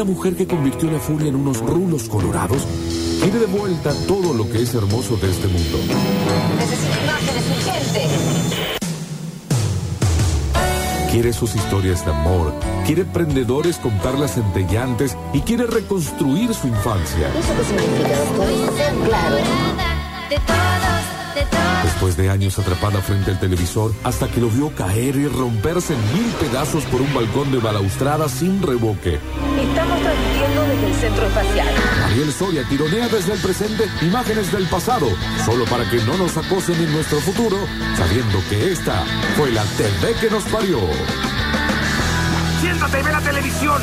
una mujer que convirtió la furia en unos rulos colorados, quiere de vuelta todo lo que es hermoso de este mundo. Necesito imágenes urgentes. Quiere sus historias de amor, quiere emprendedores contarlas centellantes y quiere reconstruir su infancia. ¿Eso qué significa, doctor? Claro. De todos, de todos. Después de años atrapada frente al televisor, hasta que lo vio caer y romperse en mil pedazos por un balcón de balaustrada sin revoque. Estamos transmitiendo desde el centro espacial. Ariel Soria tironea desde el presente imágenes del pasado, solo para que no nos acosen en nuestro futuro, sabiendo que esta fue la TV que nos parió. Siéntate y ve la televisión.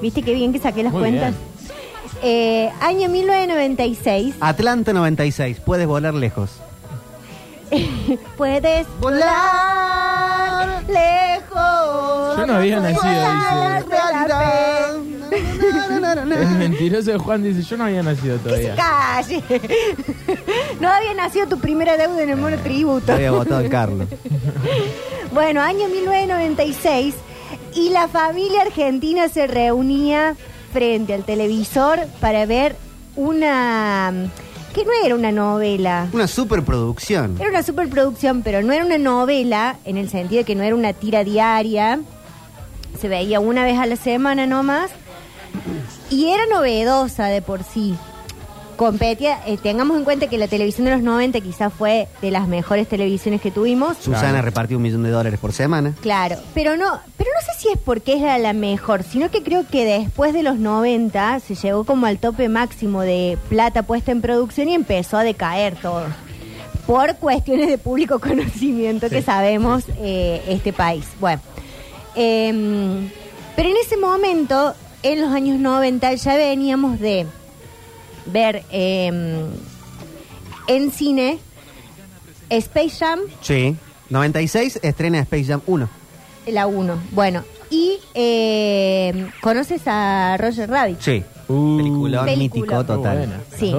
¿Viste qué bien que saqué las Muy cuentas? Eh, año 1996. Atlanta 96, puedes volar lejos. Puedes volar lejos. Yo no había nacido, volar dice. pe- El mentiroso de Juan dice, yo no había nacido todavía. calle. No había nacido tu primera deuda en el monotributo. Había votado el Carlos. Bueno, año 1996 y la familia argentina se reunía frente al televisor para ver una que no era una novela. Una superproducción. Era una superproducción, pero no era una novela en el sentido de que no era una tira diaria. Se veía una vez a la semana nomás. Y era novedosa de por sí. Competía, eh, tengamos en cuenta que la televisión de los 90 quizás fue de las mejores televisiones que tuvimos. Susana repartió un millón de dólares por semana. Claro, pero no, pero no sé si es porque es la, la mejor, sino que creo que después de los 90 se llegó como al tope máximo de plata puesta en producción y empezó a decaer todo. Por cuestiones de público conocimiento que sabemos eh, este país. Bueno, em, pero en ese momento, en los años 90, ya veníamos de ver em, en cine Space Jam, Sí. 96 estrena Space Jam 1. la 1. Bueno, y eh, ¿conoces a Roger Rabbit? Sí. Uh, Peliculón Película. mítico total. Sí.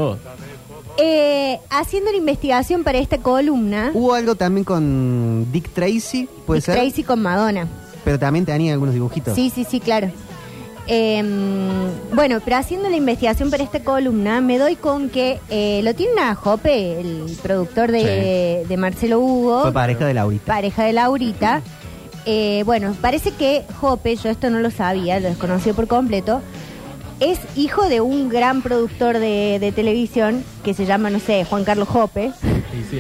Eh, haciendo la investigación para esta columna, Hubo algo también con Dick Tracy, puede Dick ser. Tracy con Madonna. Pero también tenía algunos dibujitos. Sí, sí, sí, claro. Eh, bueno, pero haciendo la investigación para esta columna, me doy con que eh, lo tiene a Jope, el productor de, de Marcelo Hugo, Fue pareja de Laurita. pareja de Laurita. Eh, bueno, parece que Jope, yo esto no lo sabía, lo desconocí por completo, es hijo de un gran productor de, de televisión que se llama, no sé, Juan Carlos Jope. Sí.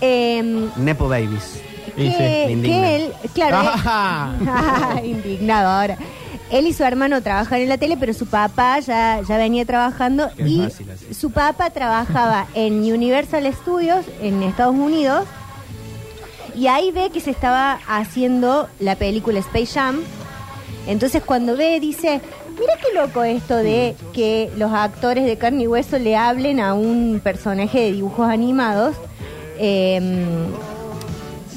Eh, Nepo Babies. Que, que él, claro, Ajá. indignado ahora. Él y su hermano trabajan en la tele, pero su papá ya, ya venía trabajando Qué y fácil su papá trabajaba en Universal Studios en Estados Unidos y ahí ve que se estaba haciendo la película Space Jam. Entonces cuando ve dice, mira qué loco esto de que los actores de carne y hueso le hablen a un personaje de dibujos animados. eh,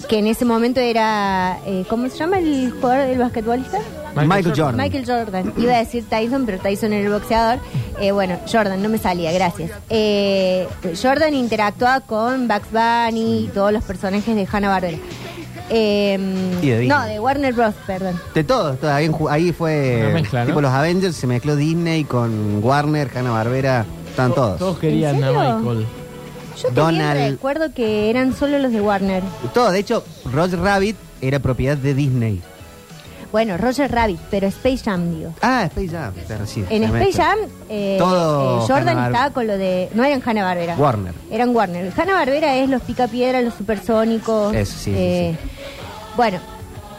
que en ese momento era, eh, ¿cómo se llama el jugador del basquetbolista? Michael, Jordan. Michael Jordan. Iba a decir Tyson, pero Tyson era el boxeador. Eh, bueno, Jordan, no me salía, gracias. Eh, Jordan interactuaba con Bugs Bunny y todos los personajes de Hanna-Barbera. Eh, Y de Disney. no, de Warner Bros., perdón. De todo, todo, ahí, fue mezcla, ¿no? tipo los Avengers, se mezcló Disney con Warner, Hanna Barbera, están todos. Todos querían ¿En a? Michael. Yo también Donald- recuerdo que eran solo los de Warner. Todo, de hecho, Roger Rabbit era propiedad de Disney. Bueno, Roger Rabbit, pero Space Jam, digo. Ah, Space Jam, claro, sí, En Space. Jam, eh, Todo eh, Jordan Hanna-Bar- estaba con lo de. No eran Hanna Barbera. Warner. Eran Warner. Hanna Barbera es los picapiedras, los supersónicos. Eso, sí, sí, eh, Bueno,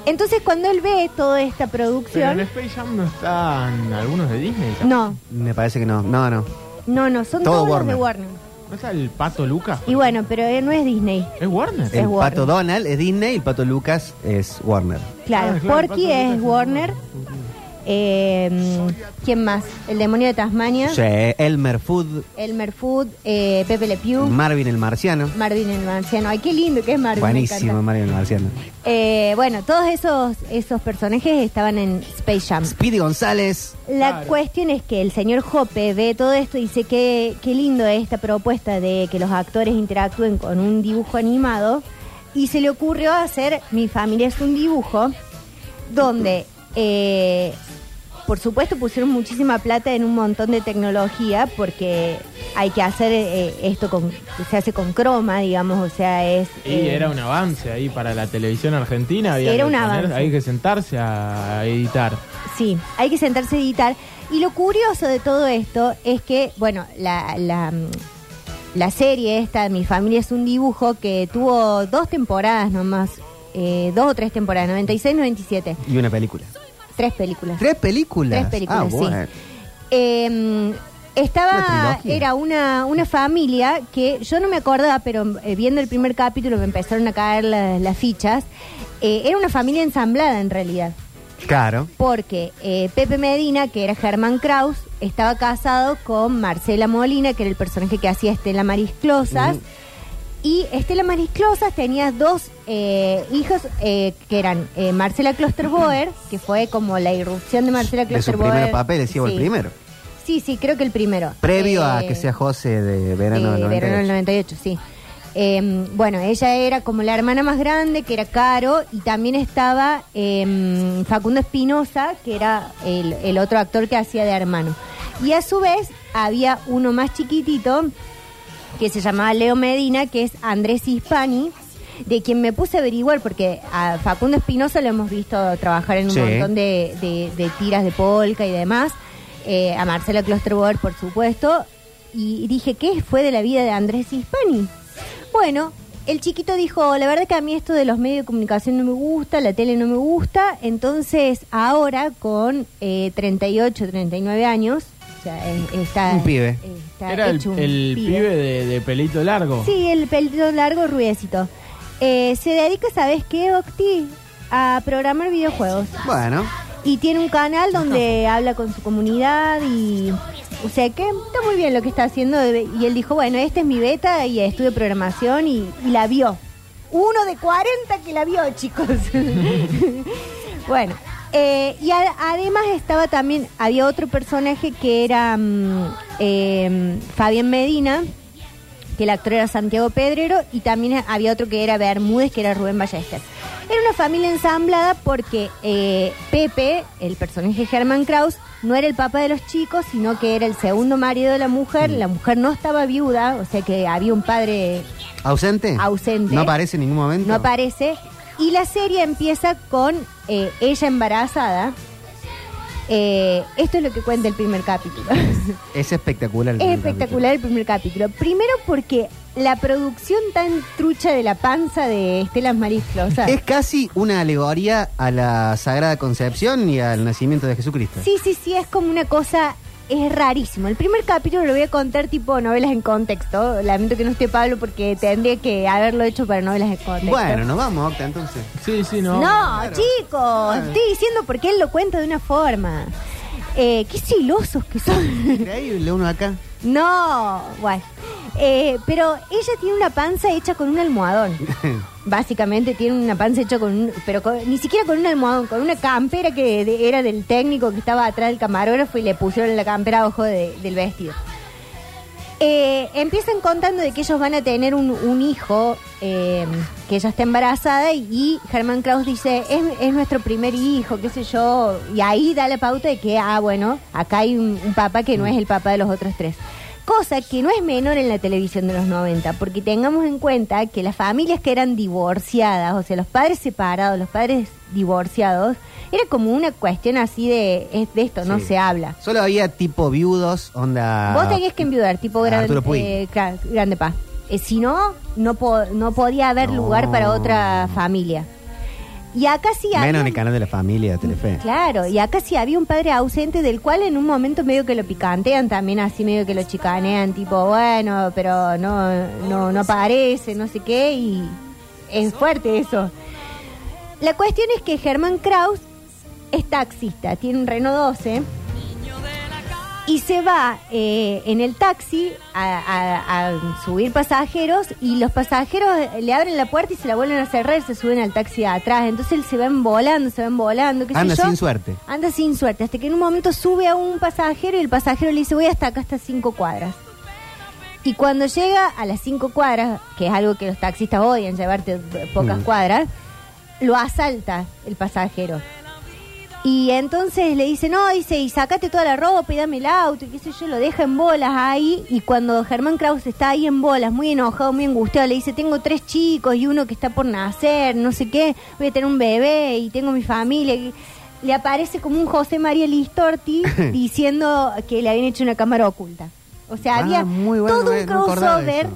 entonces cuando él ve toda esta Pero producción. en Space Jam no están algunos de Disney. No, Me parece que no, no, no. no, no, son Todo todos los de Warner. ¿No está el pato Lucas? Y bueno, pero eh, no es Disney. ¿Es Warner? Es El Warner. pato Donald es Disney y el pato Lucas es Warner. Claro, Ah, claro, Porky Pato es Lucas. Warner. Eh, ¿Quién más? El demonio de Tasmania. Sí, Elmer Food, Elmer Food, eh, Pepe Le Pew, Marvin el Marciano. Marvin el Marciano. Ay, qué lindo que es Marvin. Buenísimo. Marvin el Marciano. Eh, bueno, todos esos, esos personajes estaban en Space Jam. Speedy González. La Claro. cuestión es que el señor Hoppe ve todo esto y dice que qué lindo es esta propuesta de que los actores interactúen con un dibujo animado y se le ocurrió hacer Mi familia es un dibujo donde eh, por supuesto pusieron muchísima plata en un montón de tecnología porque hay que hacer eh, esto con se hace con croma digamos o sea es Y eh, era un avance ahí para la televisión argentina. Había Era que un poner- avance. Hay que sentarse a editar. Sí, hay que sentarse a editar. Y lo curioso de todo esto es que, bueno, la, la, la serie esta, Mi familia es un dibujo, que tuvo dos temporadas nomás, eh, dos o tres temporadas, 96, 97, Y una película. Tres películas. ¿Tres películas? Tres películas, ah, sí. bueno. Eh, estaba, era una, una familia que yo no me acordaba, pero eh, viendo el primer capítulo me empezaron a caer la- las fichas. Eh, era una familia ensamblada en realidad Claro. porque eh, Pepe Medina, que era Germán Kraus, estaba casado con Marcela Molina, que era el personaje que hacía Estela Maris Closas. Y Estela Maris Closas tenía dos eh, hijos eh, que eran eh, Marcela Klosterboer, que fue como la irrupción de Marcela De su Klosterboer. primer papel, decía Sí. el primero. Sí, sí, creo que el primero. Previo a Eh, que sea José de verano de del verano del 98, 98. sí. Eh, bueno, ella era como la hermana más grande, que era Caro, y también estaba eh, Facundo Espinosa, que era el, el otro actor que hacía de hermano. Y a su vez había uno más chiquitito, que se llamaba Leo Medina, que es Andrés Hispani, de quien me puse a averiguar, porque a Facundo Espinosa lo hemos visto trabajar en un Sí. montón de, de- de tiras de polka y demás, eh, a Marcela Klosterboer, por supuesto, y dije, ¿qué fue de la vida de Andrés Hispani? Bueno, el chiquito dijo, la verdad que a mí esto de los medios de comunicación no me gusta, la tele no me gusta, entonces ahora con eh, 38, 39 años, sea, está... Un pibe. está Era el, hecho un el pibe de, de pelito largo. Sí, el pelito largo, rubiecito. Eh, se dedica, ¿sabes qué, Octi? A programar videojuegos. Bueno, Y tiene un canal donde habla con su comunidad y... O sea que está muy bien lo que está haciendo. Y él dijo, bueno, esta es mi beta y estudio programación y, y la vio. Uno de 40 que la vio, chicos. bueno, eh, y a- además estaba también, había otro personaje que era mm, eh, Fabián Medina, que el actor era Santiago Pedrero, y también había otro que era Bermúdez, que era Rubén Ballester. Era una familia ensamblada porque eh, Pepe, el personaje Germán Kraus, no era el papá de los chicos, sino que era el segundo marido de la mujer. La mujer no estaba viuda, o sea que había un padre ¿ausente? Ausente. ¿No aparece en ningún momento? no aparece. Y la serie empieza con eh, ella embarazada. Eh, esto es lo que cuenta el primer capítulo. Es espectacular. el es espectacular el primer capítulo. Primero porque la producción tan trucha de la panza de Estelas Maris Closa. capítulo. Es casi una alegoría a la Sagrada Concepción y al nacimiento de Jesucristo. Sí, sí, sí, es como una cosa, es rarísimo. El primer capítulo lo voy a contar tipo novelas en contexto. Lamento que no esté Pablo porque tendría que haberlo hecho para novelas en contexto. Bueno, nos vamos, Octa, entonces. Sí, sí, no. No, chicos, estoy diciendo porque él lo cuenta de una forma. Eh, qué silosos que son. Increíble, uno acá. no, bueno. Eh, pero ella tiene una panza hecha con un almohadón. Básicamente tiene una panza hecha con un... Pero con- ni siquiera con un almohadón, con una campera que de- era del técnico que estaba atrás del camarógrafo y le pusieron la campera abajo de- del vestido. Eh, empiezan contando de que ellos van a tener un, un hijo, eh, que ella está embarazada y, Germán Kraus dice, es, es nuestro primer hijo, qué sé yo, y ahí da la pauta de que, ah, bueno, acá hay un, un papá que no es el papá de los otros tres. Cosa que no es menor en la televisión de los 90, porque tengamos en cuenta que las familias que eran divorciadas, o sea, los padres separados, los padres divorciados, era como una cuestión así de, es- de esto no se habla. Solo había tipo viudos, onda. Vos tenías que enviudar, tipo gran, Arturo Puig. eh, Grande Paz. Eh, si no, no, po- no podía haber No. lugar para otra familia. Y acá sí había... Menos en el canal de la familia Telefe. Claro, y acá sí había un padre ausente del cual en un momento medio que lo picantean también, así medio que lo chicanean, tipo, bueno, pero no, no, no aparece, no sé qué, y es fuerte eso. La cuestión es que Germán Kraus es taxista, tiene un Renault 12 y se va eh, en el taxi a, a- a subir pasajeros y los pasajeros le abren la puerta y se la vuelven a cerrar y se suben al taxi de atrás. Entonces él se ven volando, se ven volando. qué sé Anda yo. sin suerte. Anda sin suerte, hasta que en un momento sube a un pasajero y el pasajero le dice voy hasta acá, hasta cinco cuadras. Y cuando llega a las cinco cuadras, que es algo que los taxistas odian, llevarte pocas Mm. cuadras, lo asalta el pasajero. Y entonces le dice, no, dice, y sacate toda la ropa y dame el auto, y qué sé yo, lo deja en bolas ahí. Y cuando Germán Kraus está ahí en bolas, muy enojado, muy angustiado, le dice, tengo tres chicos y uno que está por nacer, no sé qué, voy a tener un bebé y tengo mi familia. Y le aparece como un José María Listorti diciendo que le habían hecho una cámara oculta. O sea, Ah, había muy bueno, todo un de crossover.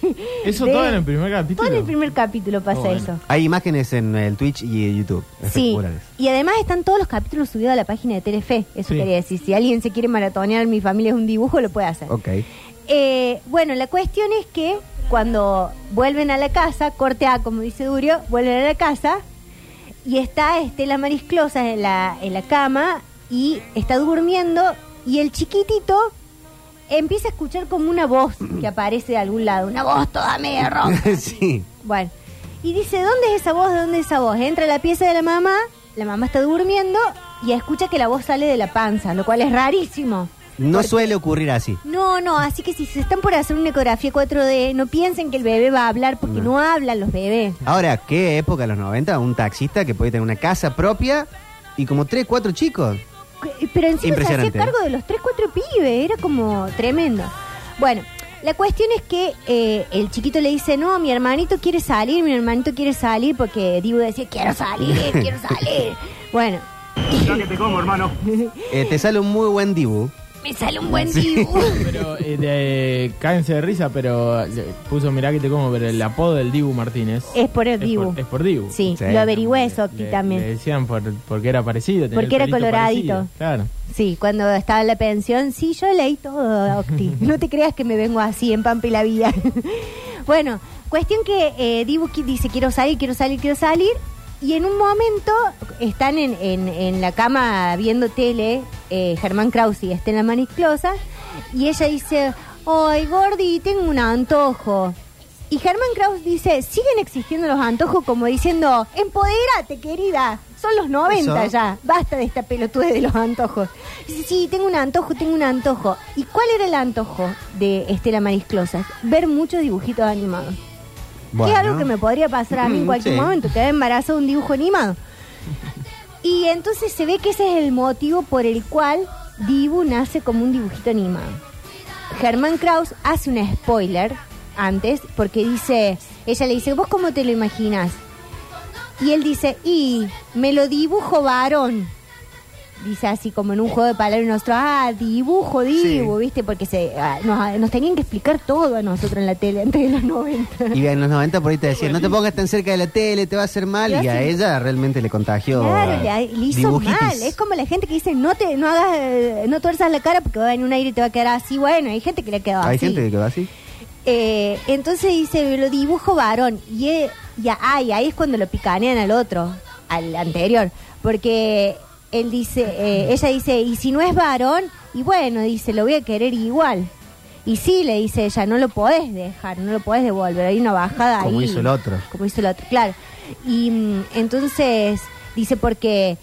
Eso de- todo en el primer capítulo. Todo en el primer capítulo pasa Oh, bueno. eso. Hay imágenes en el Twitch y en YouTube. Sí, y además están todos los capítulos subidos a la página de Telefe. Eso Sí. quería decir. Si alguien se quiere maratonear Mi familia es un dibujo, lo puede hacer. Ok. Eh, bueno, la cuestión es que cuando vuelven a la casa, corte A, como dice Durio, vuelven a la casa y está Estela Marisclosa en la, en la cama y está durmiendo y el chiquitito empieza a escuchar como una voz que aparece de algún lado, una voz toda media ronca. sí. Bueno, y dice, ¿dónde es esa voz? ¿De dónde es esa voz? Entra a la pieza de la mamá, la mamá está durmiendo y escucha que la voz sale de la panza, lo cual es rarísimo. No Porque- suele ocurrir así. No, no, así que si se están por hacer una ecografía 4D, no piensen que el bebé va a hablar porque no, hablan los bebés. Ahora, ¿qué época de los 90? Un taxista que puede tener una casa propia y como tres, cuatro chicos. Que- Pero encima se hacía cargo ¿eh? de los 3, 4 pibes, era como tremendo. Bueno, la cuestión es que eh, el chiquito le dice, no, mi hermanito quiere salir, mi hermanito quiere salir, porque Dibu decía, quiero salir, quiero salir. Bueno, Eh, te sale un muy buen dibu. Me sale un buen Dibu. Pero, eh, de- cáense de risa, pero le puso, mirá que te como, pero el apodo del Dibu Martínez. Es por el es Dibu. por- Es por Dibu. Sí, Sí. lo averigüé eso Le- también. Le decían por, porque era parecido. tenía Porque el era pelito coloradito. parecido, Claro. Sí, cuando estaba en la pensión, sí, yo leí todo, Octi. No te creas que me vengo así en Pampa y la Vida. bueno, cuestión que eh, Dibu qui- dice, quiero salir, quiero salir, quiero salir. Y en un momento están en, en- en la cama viendo tele, eh, Germán Kraus y Estela Manisclosa, y ella dice, ay, Gordi, tengo un antojo. Y Germán Kraus dice, siguen existiendo los antojos como diciendo, empodérate, querida. Son los 90 Eso. ya. Basta de esta pelotude de los antojos. Dice, sí, tengo un antojo, tengo un antojo. ¿Y cuál era el antojo de Estela Marisclosa? Ver muchos dibujitos animados. Que es algo que me podría pasar a mí en cualquier sí. momento, quedar embarazada de un dibujo animado. Y entonces se ve que ese es el motivo por el cual Dibu nace como un dibujito animado. Germán Kraus hace un spoiler antes porque dice, ella le dice, ¿vos cómo te lo imaginas? Y él dice, y me lo dibujo varón. Dice así como en un juego de palabras nosotros, ah, dibujo, dibu, ¿viste? Porque se, ah, nos, nos tenían que explicar todo a nosotros en la tele antes de los 90. Y en los 90 por ahí te decían, no te pongas tan cerca de la tele, te va a hacer mal. Y a ella realmente le contagió. Claro, le, le hizo dibujitis. mal. Es como la gente que dice, no te no hagas, eh, no tuerzas la cara porque va a venir un aire y te va a quedar así. Bueno, hay gente que le ha quedado Hay así. gente que quedó así. Eh, entonces dice, lo dibujo varón. Y eh, ya, ay, ahí es cuando lo picanean al otro, al anterior. Porque él dice, eh, ella dice, y si no es varón, y bueno, dice, lo voy a querer igual. Y sí, le dice ella, no lo podés dejar, no lo podés devolver, hay una bajada ahí. Como hizo el otro. Como hizo el otro, claro. Y mm, entonces dice porque,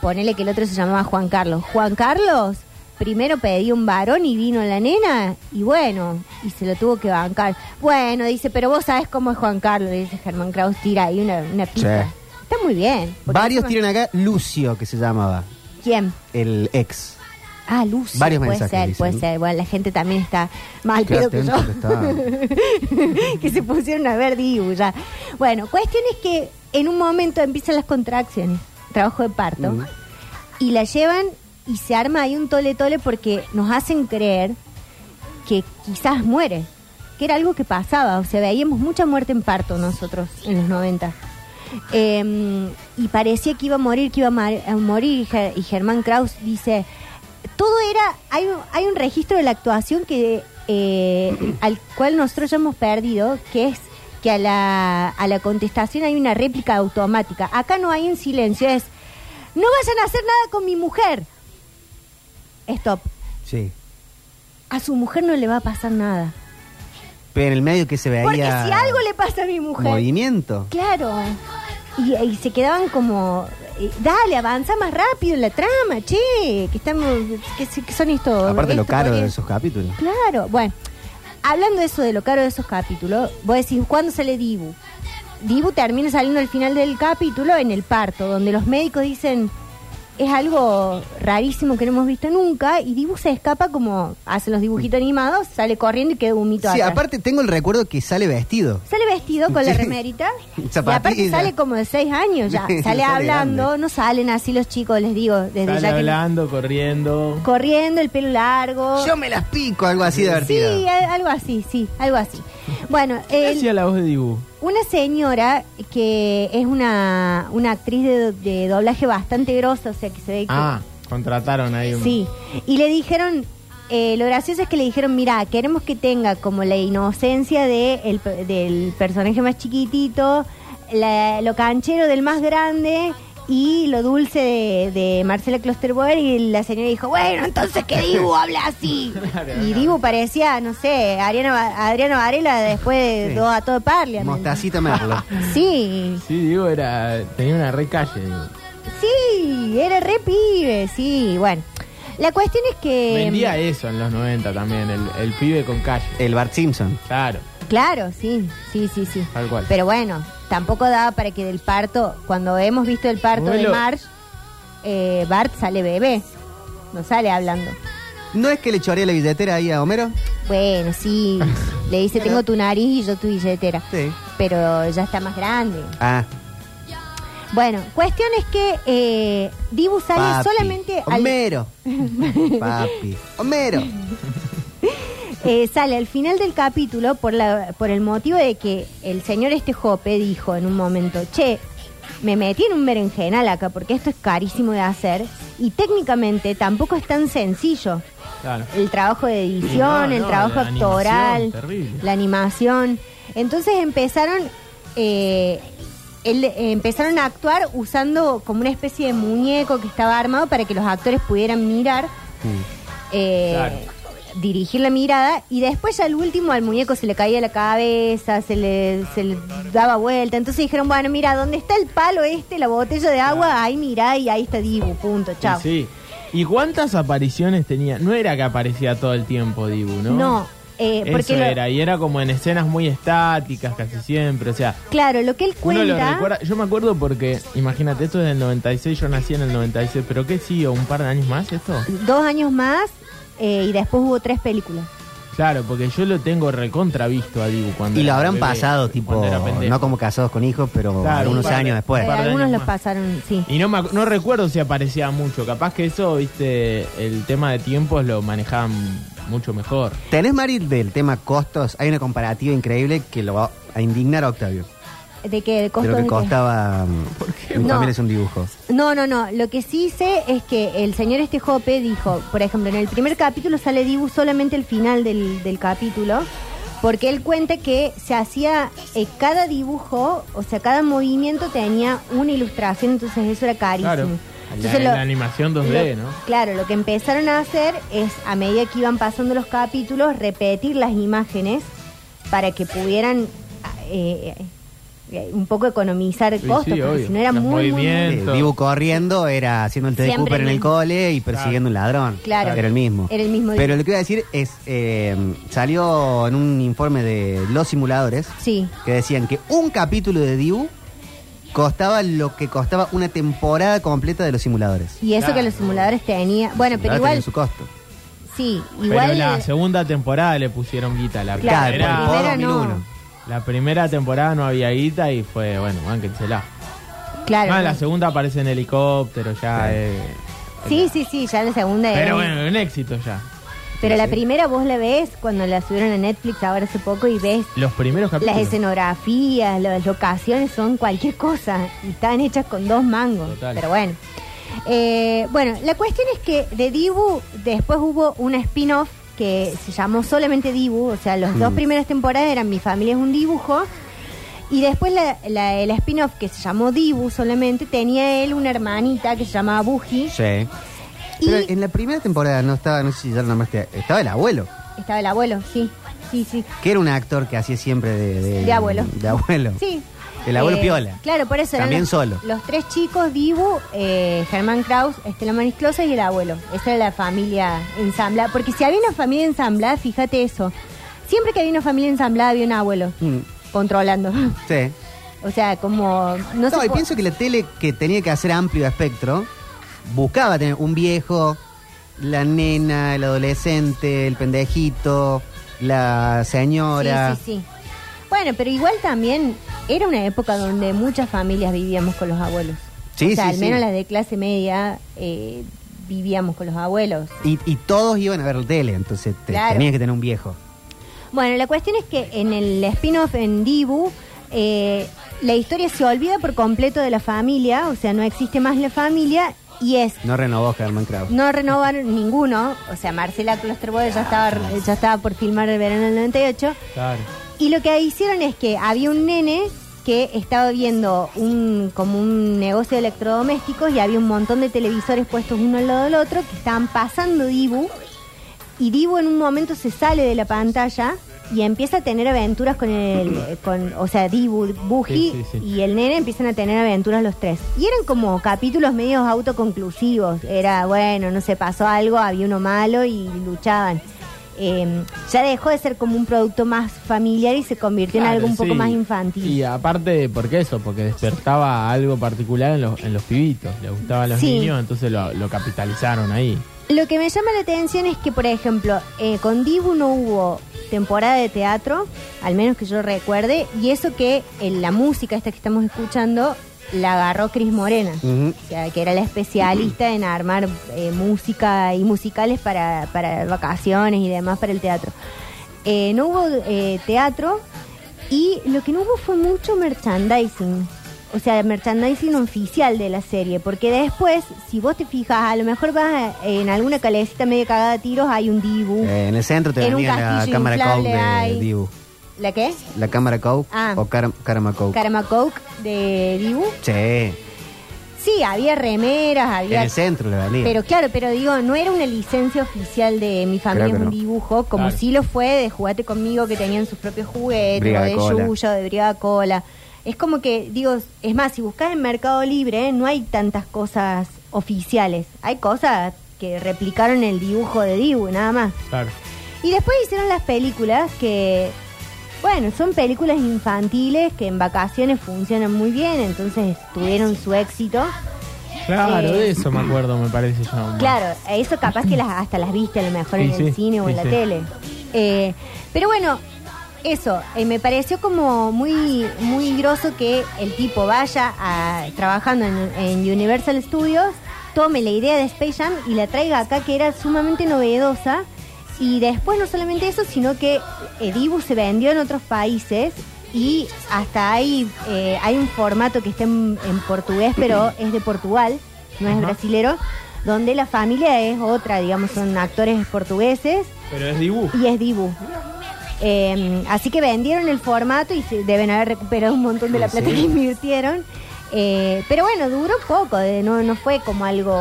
ponele que el otro se llamaba Juan Carlos. Juan Carlos primero pedía un varón y vino la nena y bueno, y se lo tuvo que bancar. Bueno, dice, pero vos sabés cómo es Juan Carlos, le dice Germán Kraus, tira ahí una, una pista. Sí. Está muy bien. porque Varios encima- tienen acá Lucio, que se llamaba, ¿Quién? el ex. Ah, Lucio. Varios puede mensajes ser, dicen. puede ser. Bueno, la gente también está más Qué pedo que yo. que se pusieron a ver Dibu ya. Bueno, cuestión es que en un momento empiezan las contracciones, trabajo de parto, Mm. y la llevan y se arma ahí un tole tole porque nos hacen creer que quizás muere, que era algo que pasaba, o sea, veíamos mucha muerte en parto nosotros en los 90. Eh, y parecía que iba a morir, que iba a, morir. Y Ge- Y Germán Kraus dice, todo era, hay, un- hay un registro de la actuación que eh, al cual nosotros ya hemos perdido, que es que a la, a la contestación hay una réplica automática. Acá no hay un silencio, es, no vayan a hacer nada con mi mujer. Stop. Sí. A su mujer no le va a pasar nada. Pero en el medio que se veía... Porque si algo le pasa a mi mujer... Movimiento. Claro. Y, y se quedaban como, eh, dale, avanza más rápido en la trama, che, que estamos, que, que son estos. Aparte lo esto, caro de esos capítulos. Claro, bueno, hablando de eso, de lo caro de esos capítulos, vos decís, ¿cuándo sale Dibu? Dibu termina saliendo al final del capítulo en el parto, donde los médicos dicen, es algo rarísimo que no hemos visto nunca, y Dibu se escapa como hace los dibujitos animados, sale corriendo y queda un mito Sí, atrás. aparte tengo el recuerdo que sale vestido. Sale vestido con la Sí. remerita. Y aparte sale como de seis años ya. Sí, Sale sale hablando. grande. No salen así los chicos, les digo. Desde Sale ya que- hablando, corriendo. corriendo, el pelo largo. Yo me las pico, algo así de sí, divertido. a- algo así, sí, algo así. Bueno, ¿Qué el- hacía la voz de Dibu? una señora que es una, una actriz de, de doblaje bastante grosa, o sea que se ve que... Ah, contrataron ahí un... Sí, y le dijeron, eh, lo gracioso es que le dijeron, mira, queremos que tenga como la inocencia de el pe- del personaje más chiquitito, la- lo canchero del más grande y lo dulce de, de Marcela Klosterboer y la señora dijo, bueno, entonces que Dibu habla así. y Dibu parecía, no sé, Ariana, Adriano Varela después de Sí. dos a todo Parliament. Mostacita Merlo. Sí, Sí, Dibu era... tenía una re calle, Dibu. sí, era re pibe, sí, bueno. La cuestión es que... Vendía eso en los 90 también, el, el pibe con calle. El Bart Simpson. Claro. Claro, sí, sí, sí, sí. Tal cual. Pero bueno, tampoco daba para que del parto, cuando hemos visto el parto de. Marge, eh, Bart sale bebé, no sale hablando. ¿No es que le chorea la billetera ahí a Homero? Bueno, sí, le dice, tengo tu nariz y yo tu billetera. Sí. Pero ya está más grande. Ah, Bueno, cuestión es que eh, Dibu sale papi. solamente al, Homero. Papi. Homero. Eh, sale al final del capítulo por, la, por el motivo de que el señor este Jope dijo en un momento, che, me metí en un berenjenal acá porque esto es carísimo de hacer y técnicamente tampoco es tan sencillo. Claro. El trabajo de edición, No, el trabajo la actoral, animación, la animación. Entonces empezaron, eh, el- eh, empezaron a actuar usando como una especie de muñeco que estaba armado para que los actores pudieran mirar, eh, Claro. Dirigir la mirada y después ya al último al muñeco se le caía la cabeza, se le, se le daba vuelta. Entonces dijeron, bueno, mira, ¿dónde está el palo este, la botella de agua? Ahí mirá y ahí está Dibu, punto, chao. Sí. ¿Y cuántas apariciones tenía? No era que aparecía todo el tiempo Dibu, ¿no? No, eh, porque Eso lo- era, y era como en escenas muy estáticas casi siempre, o sea, claro, lo que él uno lo cuenta... recuerda, yo me acuerdo porque, imagínate, esto es del 96, yo nací en el 96, pero ¿qué sí, o un par de años más esto? dos años más eh, y después hubo tres películas. Claro, porque yo lo tengo recontravisto a Dibu cuando Y lo era habrán bebé, pasado, tipo, cuando era pendejo. no como casados con hijos, pero Claro, algunos un par de- años después. Eh, par de algunos años los más. pasaron, sí. Y no, me ac- no recuerdo si aparecía mucho, capaz que eso, viste, el tema de tiempos lo manejaban mucho mejor. ¿Tenés, Mari, del tema costos? Hay una comparativa increíble que lo va a indignar a Octavio. De que el costo De lo de que qué? costaba. mm, No. También es un dibujo. No, no, no. Lo que sí sé es que el señor este Jope dijo, por ejemplo, en el primer capítulo sale Dibu solamente el final del, del capítulo, porque él cuenta que se hacía eh, cada dibujo, o sea, cada movimiento tenía una ilustración, entonces eso era carísimo. Claro. Entonces La, lo- la animación 2D, lo- ¿no? Claro, lo que empezaron a hacer es, a medida que iban pasando los capítulos, repetir las imágenes para que pudieran eh, eh, un poco economizar costos, sí, porque obvio. si no era Los muy, muy, muy- movimientos. El dibujo corriendo era haciendo el Teddy Siempre Cooper en el mismo. cole y persiguiendo un ladrón. Claro. Era el mismo. Era el mismo Pero lo que iba a decir es, eh, salió en un informe de los simuladores Sí. que decían que un capítulo de Dibu costaba lo que costaba una temporada completa de los simuladores. Y eso Claro. que los simuladores tenían. Bueno, pero igual. su costo. Sí, Pero igual. la segunda temporada le pusieron guita. La Claro, primera, por primera no. 2001. La primera temporada no había guita y fue, bueno, bánquensela. claro. Ah, la segunda aparece en helicóptero ya. Sí. eh, Sí, sí, sí, ya la segunda Pero bueno, un éxito ya. Pero la sí. primera vos la ves cuando la subieron a Netflix ahora hace poco y ves Los primeros capítulos. las escenografías, las locaciones son cualquier cosa y están hechas con dos mangos. Total. Pero bueno. Eh, bueno, la cuestión es que de Dibu después hubo una spin-off que se llamó solamente Dibu, o sea, las dos Mm. primeras temporadas eran Mi familia es un dibujo. Y después la, la- el spin-off que se llamó Dibu solamente tenía él una hermanita que se llamaba Buji. Sí. Y Pero en la primera temporada no estaba, no sé si ya lo nombraste, estaba el abuelo, estaba el abuelo, sí. Sí, sí. que era un actor que hacía siempre de... De abuelo. De abuelo. Sí. El abuelo Eh, piola. Claro, por eso eran También los, solo. Los tres chicos, Dibu, eh, Germán Kraus, Estela Manisclosa y el abuelo. Esa era la familia ensamblada. Porque si había una familia ensamblada, fíjate eso. Siempre que había una familia ensamblada había un abuelo Mm, controlando. sí. o sea, como... No, No, se y po- pienso que la tele que tenía que hacer amplio espectro, buscaba tener un viejo, la nena, el adolescente, el pendejito, la señora. Sí, sí, sí. Bueno, pero igual también era una época donde muchas familias vivíamos con los abuelos. Sí, o sea, sí, al sí. menos las de clase media eh, vivíamos con los abuelos. Y, y todos iban a ver la tele, entonces te, Claro. tenías que tener un viejo. Bueno, la cuestión es que en el spin-off en Dibu, eh, la historia se olvida por completo de la familia, o sea, no existe más la familia y es No renovó Germán Kraus. no renovar ninguno, o sea, Marcela Klosterboe ya estaba, ya estaba por filmar el verano del 98, Claro. Y lo que hicieron es que había un nene que estaba viendo un como un negocio de electrodomésticos y había un montón de televisores puestos uno al lado del otro que estaban pasando Dibu. Y Dibu en un momento se sale de la pantalla y empieza a tener aventuras con el con o sea Dibu, Buji Sí, sí, sí. y el nene empiezan a tener aventuras los tres. Y eran como capítulos medios autoconclusivos. Era bueno no se pasó algo había uno malo y luchaban Eh, ya dejó de ser como un producto más familiar y se convirtió en algo un poco más infantil Y aparte, ¿por qué eso? Porque despertaba algo particular en los, en los pibitos. Le gustaban los Sí. niños, entonces lo, lo capitalizaron ahí. Lo que me llama la atención es que, por ejemplo, eh, con Dibu no hubo temporada de teatro, al menos que yo recuerde, y eso que en la música esta que estamos escuchando la agarró Cris Morena, o sea, que era la especialista en armar eh, música y musicales para, para vacaciones y demás para el teatro. Eh, no hubo eh, teatro y lo que no hubo fue mucho merchandising. O sea, merchandising oficial de la serie. Porque después, si vos te fijas, a lo mejor vas a- en alguna calecita medio cagada a tiros, hay un Dibu. Eh, en el centro te En un la cámara de hay- Dibu. ¿La qué? La cámara Coke Ah. o Car Karma Coke. Karma Coke de Dibu. sí, Sí, había remeras, en había... el centro le vendían. Pero claro, pero digo, no era una licencia oficial de mi familia es un no. dibujo, como Claro. sí lo fue de Jugate conmigo, que tenían sus propios juguetes, Brigada o de. Yuyo, de Brigada Cola. Es como que, digo, es más, si buscas en Mercado Libre, no hay tantas cosas oficiales. Hay cosas que replicaron el dibujo de Dibu, nada más. Claro. Y después hicieron las películas que, bueno, son películas infantiles que en vacaciones funcionan muy bien, entonces tuvieron su éxito. Claro, Eh, de eso me acuerdo, me parece ya. Claro, eso capaz que las, hasta las viste a lo mejor Sí, en el cine o sí, en la tele. Eh, pero bueno, eso, eh, me pareció como muy muy groso que el tipo vaya a, trabajando en, en Universal Studios, tome la idea de Space Jam y la traiga acá que era sumamente novedosa. Y después no solamente eso, sino que eh, Dibu se vendió en otros países y hasta hay, eh, hay un formato que está en, en portugués, pero es de Portugal, no es Ajá. brasilero, donde la familia es otra, digamos, son actores portugueses Pero es dibujo. y es Dibu. Eh, así que vendieron el formato y se deben haber recuperado un montón de la Sí. plata que invirtieron. Eh, pero bueno, duró poco, de- no, no fue como algo...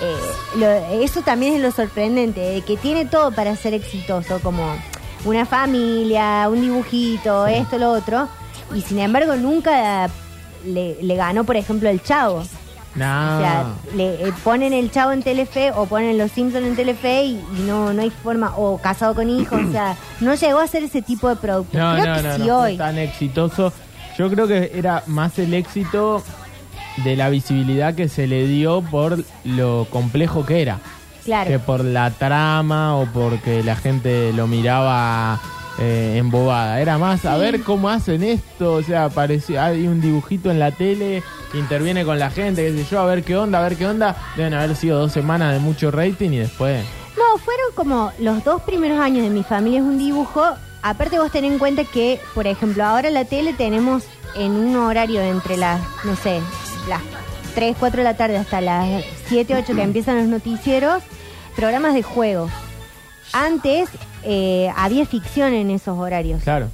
eh, lo- eso también es lo sorprendente, de que tiene todo para ser exitoso, como una familia, un dibujito, esto, lo otro, y sin embargo nunca le, le ganó, por ejemplo, el Chavo. No. O sea, le eh, ponen el chavo en Telefe o ponen los Simpsons en Telefe y, y no no hay forma, o casado con hijos, o sea, no llegó a ser ese tipo de producto. No, Creo no, que sí hoy. tan exitoso. Yo creo que era más el éxito de la visibilidad que se le dio por lo complejo que era. Claro. Que por la trama o porque la gente lo miraba eh, embobada. Era más a ver cómo hacen esto. O sea, parecía, hay un dibujito en la tele, interviene con la gente, qué sé yo, a ver qué onda, a ver qué onda. Deben haber sido dos semanas de mucho rating y después. No, fueron como los dos primeros años de mi familia es un dibujo. Aparte vos ten en cuenta que, por ejemplo, ahora la tele tenemos en un horario entre las, no sé, las 3, 4 de la tarde hasta las 7, 8 que empiezan los noticieros, programas de juegos. Antes eh, había ficción en esos horarios. Claro.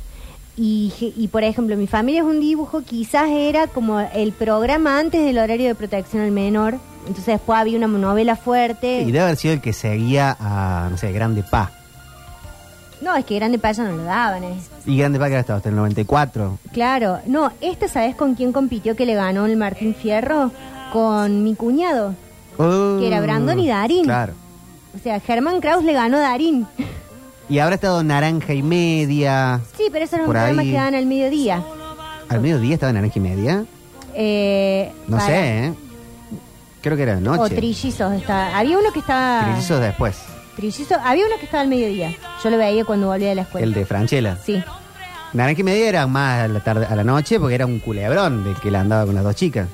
Y, y, por ejemplo, mi familia es un dibujo, quizás era como el programa antes del horario de protección al menor. Entonces después había una novela fuerte. Y debe haber sido el que seguía a, no sé, Grande Pa. No, es que Grande Paya no lo daban. eh. Y Grande Pa que era hasta hasta el 94. Claro, no, esta sabes con quién compitió que le ganó el Martín Fierro? Con mi cuñado. Que era Brandon y Darín. Claro. O sea, Germán Kraus le ganó a Darín. Y habrá estado Naranja y Media. Sí, pero esos eran Por programas ahí. que daban al mediodía. Al mediodía estaba Naranja y Media. Eh, No para- sé, ¿eh? Creo que era de O noche. trillizos. Está, había uno que estaba... Trillizos después. Trillizo- había uno que estaba al mediodía. Yo lo veía cuando volvía de la escuela. El de Franchella. Sí. Naranja y Media era más a la, tarde, a la noche porque era un culebrón de que le andaba con las dos chicas.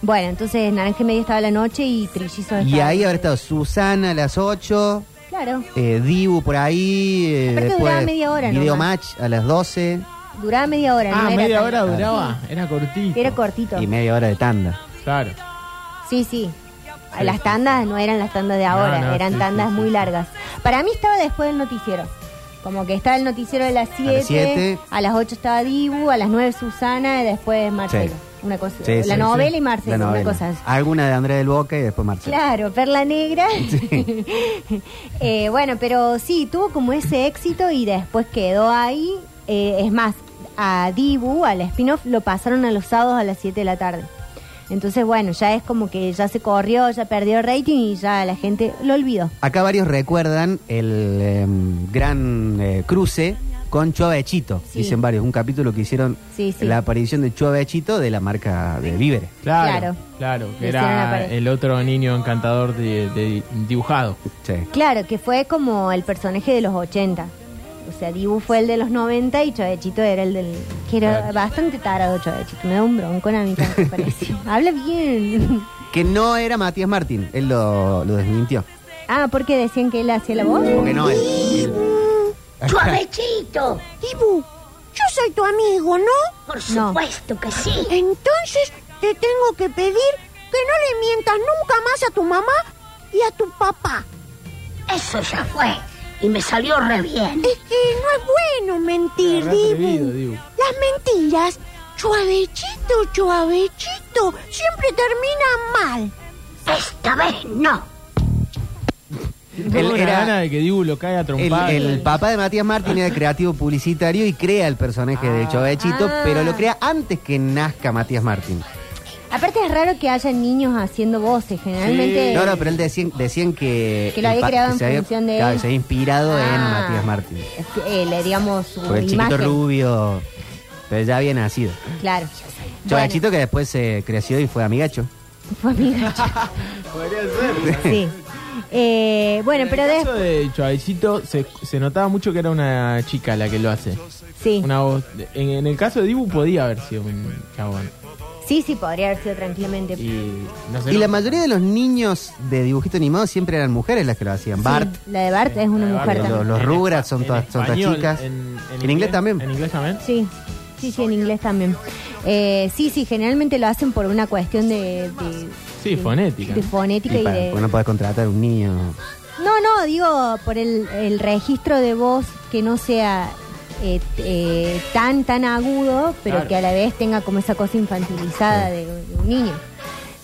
Bueno, entonces Naranja y Media estaba a la noche y Trillizos estaba... Y ahí habrá estado Susana a las 8, Claro. eh, Dibu por ahí, eh, Aparte después duraba media hora Video nomás. Match a las 12 Duraba media hora. Ah, no media tan- hora duraba. Era cortito. Era cortito. y media hora de tanda. Claro. Sí, sí. Las tandas no eran las tandas de ahora, No, no, eran sí, tandas sí, muy sí. largas. Para mí estaba después del noticiero. Como que estaba el noticiero de las 7, siete. a las 8 estaba Dibu, a las 9 Susana y después Marcelo. Sí. Una cosa, Sí, la sí, novela sí. y Marcelo, una novela. cosa así. Alguna de Andrés del Boca y después Marcelo. Claro, Perla Negra. Eh, bueno, pero sí, tuvo como ese éxito y después quedó ahí. Eh, es más, a Dibu, al spin-off, lo pasaron a los sábados a las 7 de la tarde. Entonces, bueno, ya es como que ya se corrió, ya perdió rating y ya la gente lo olvidó. Acá varios recuerdan el em, gran eh, cruce con Chuavechito. Sí. Dicen varios, un capítulo que hicieron Sí, sí. la aparición de Chuavechito de la marca de Víveres. Claro. Claro. Claro. que era el otro niño encantador de, de dibujado. Sí. Claro, que fue como el personaje de los 80. O sea, Dibu fue el de los 90 y Chovechito era el del... Que era Claro. bastante tarado Chovechito. Me da un broncón a mí me parece. Habla bien. Que no era Matías Martín, él lo, lo desmintió. Ah, porque decían que él hacía la voz. Porque no, él. él- ¡Suavechito! Dibu, yo soy tu amigo, ¿no? Por No. supuesto que sí. Entonces te tengo que pedir que no le mientas nunca más a tu mamá y a tu papá. Eso ya fue. Y me salió re bien. Es que no es bueno mentir, Dibu. Las mentiras, suavechito, suavechito, siempre terminan mal. Esta vez no. Él era- gana de que Dibu lo caiga a El, el papá de Matías Martín era creativo publicitario y crea el personaje de Chovechito, Ah. pero lo crea antes que nazca Matías Martín. Aparte es raro que haya niños haciendo voces. Generalmente... No, no, pero él decían, decían que. Que lo había creado en se había- función de claro, él. se había inspirado en Ah. Matías Martín. eh, le digamos su Por el chiquito rubio, pero ya había nacido. Claro. Chovechito que después se creció y fue amigacho. Fue amiga. sí. Eh, bueno, pero en el de... caso de Chavecito se, se notaba mucho que era una chica la que lo hace. Sí. Una voz. En, en el caso de Dibu podía haber sido un chabón. Sí, sí, podría haber sido tranquilamente. Y no sé. Y la mayoría de los niños de dibujito animado siempre eran mujeres las que lo hacían. Bart, la de Bart es una mujer Bart, los, también. los Rugrats son todas, son todas chicas. En, En inglés también. En inglés también. Sí, sí, sí, en inglés también. Eh, sí, sí, generalmente lo hacen por una cuestión de... de- Sí, de- fonética. De fonética Y y, para- de... porque no podés contratar a un niño. No, no, digo por el, el registro de voz que no sea eh, eh, tan, tan agudo, pero Claro. que a la vez tenga como esa cosa infantilizada de, de un niño.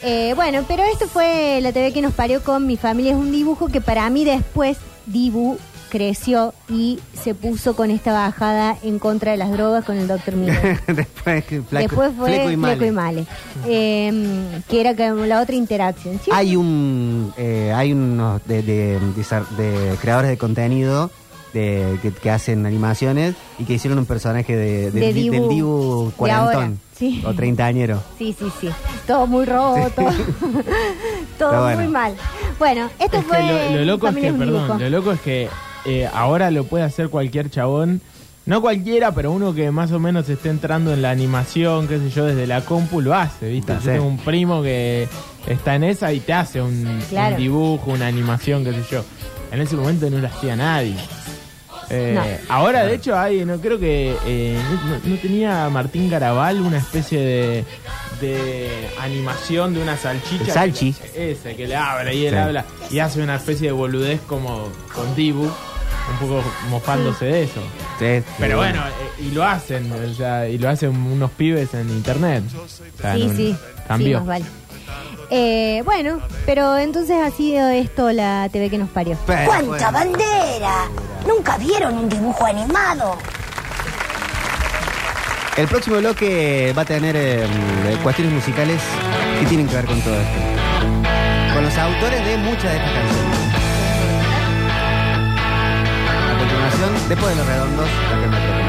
Eh, bueno, pero esto fue la TV que nos parió con Mi familia es un dibujo que para mí después Dibu creció y se puso con esta bajada en contra de las drogas con el doctor Miguel. Después, que flaco- Después fue Fleco y Male. Fleco y Male, eh, que era como la otra interacción. ¿sí? Hay un eh, hay unos de, de- de- de creadores de contenido de, que, que hacen animaciones y que hicieron un personaje de, De Dibu del Dibu de cuarentón ahora, sí. o treintañero. Sí, sí, sí. Todo muy roto. todo bueno. muy mal. Bueno, esto Es que fue. lo, lo loco es que, perdón, lo loco es que eh, ahora lo puede hacer cualquier chabón. No cualquiera, pero uno que más o menos esté entrando en la animación, qué sé yo, desde la compu lo hace, ¿viste? Yo tengo un primo que está en esa y te hace un, Claro. un dibujo, una animación, qué sé yo. en ese momento no lo hacía nadie. Eh, No. Ahora, de hecho, hay, no creo que eh, no, no tenía Martín Garabal una especie de, de animación de una salchicha. El salchi. que- ese, que le habla y él Sí. habla y hace una especie de boludez como con Dibu, un poco mofándose de eso. Sí, Pero bueno, eh, y lo hacen, o sea, y lo hacen unos pibes en internet. O sea, Sí, sí. Cambió. Sí, más vale. Eh, bueno, pero entonces ha sido esto la TV que nos parió. Pero ¡Cuánta bueno. bandera! ¿Nunca vieron un dibujo animado? El próximo bloque va a tener eh, cuestiones musicales que tienen que ver con todo esto. Con los autores de muchas de estas canciones. A continuación, después de los redondos, la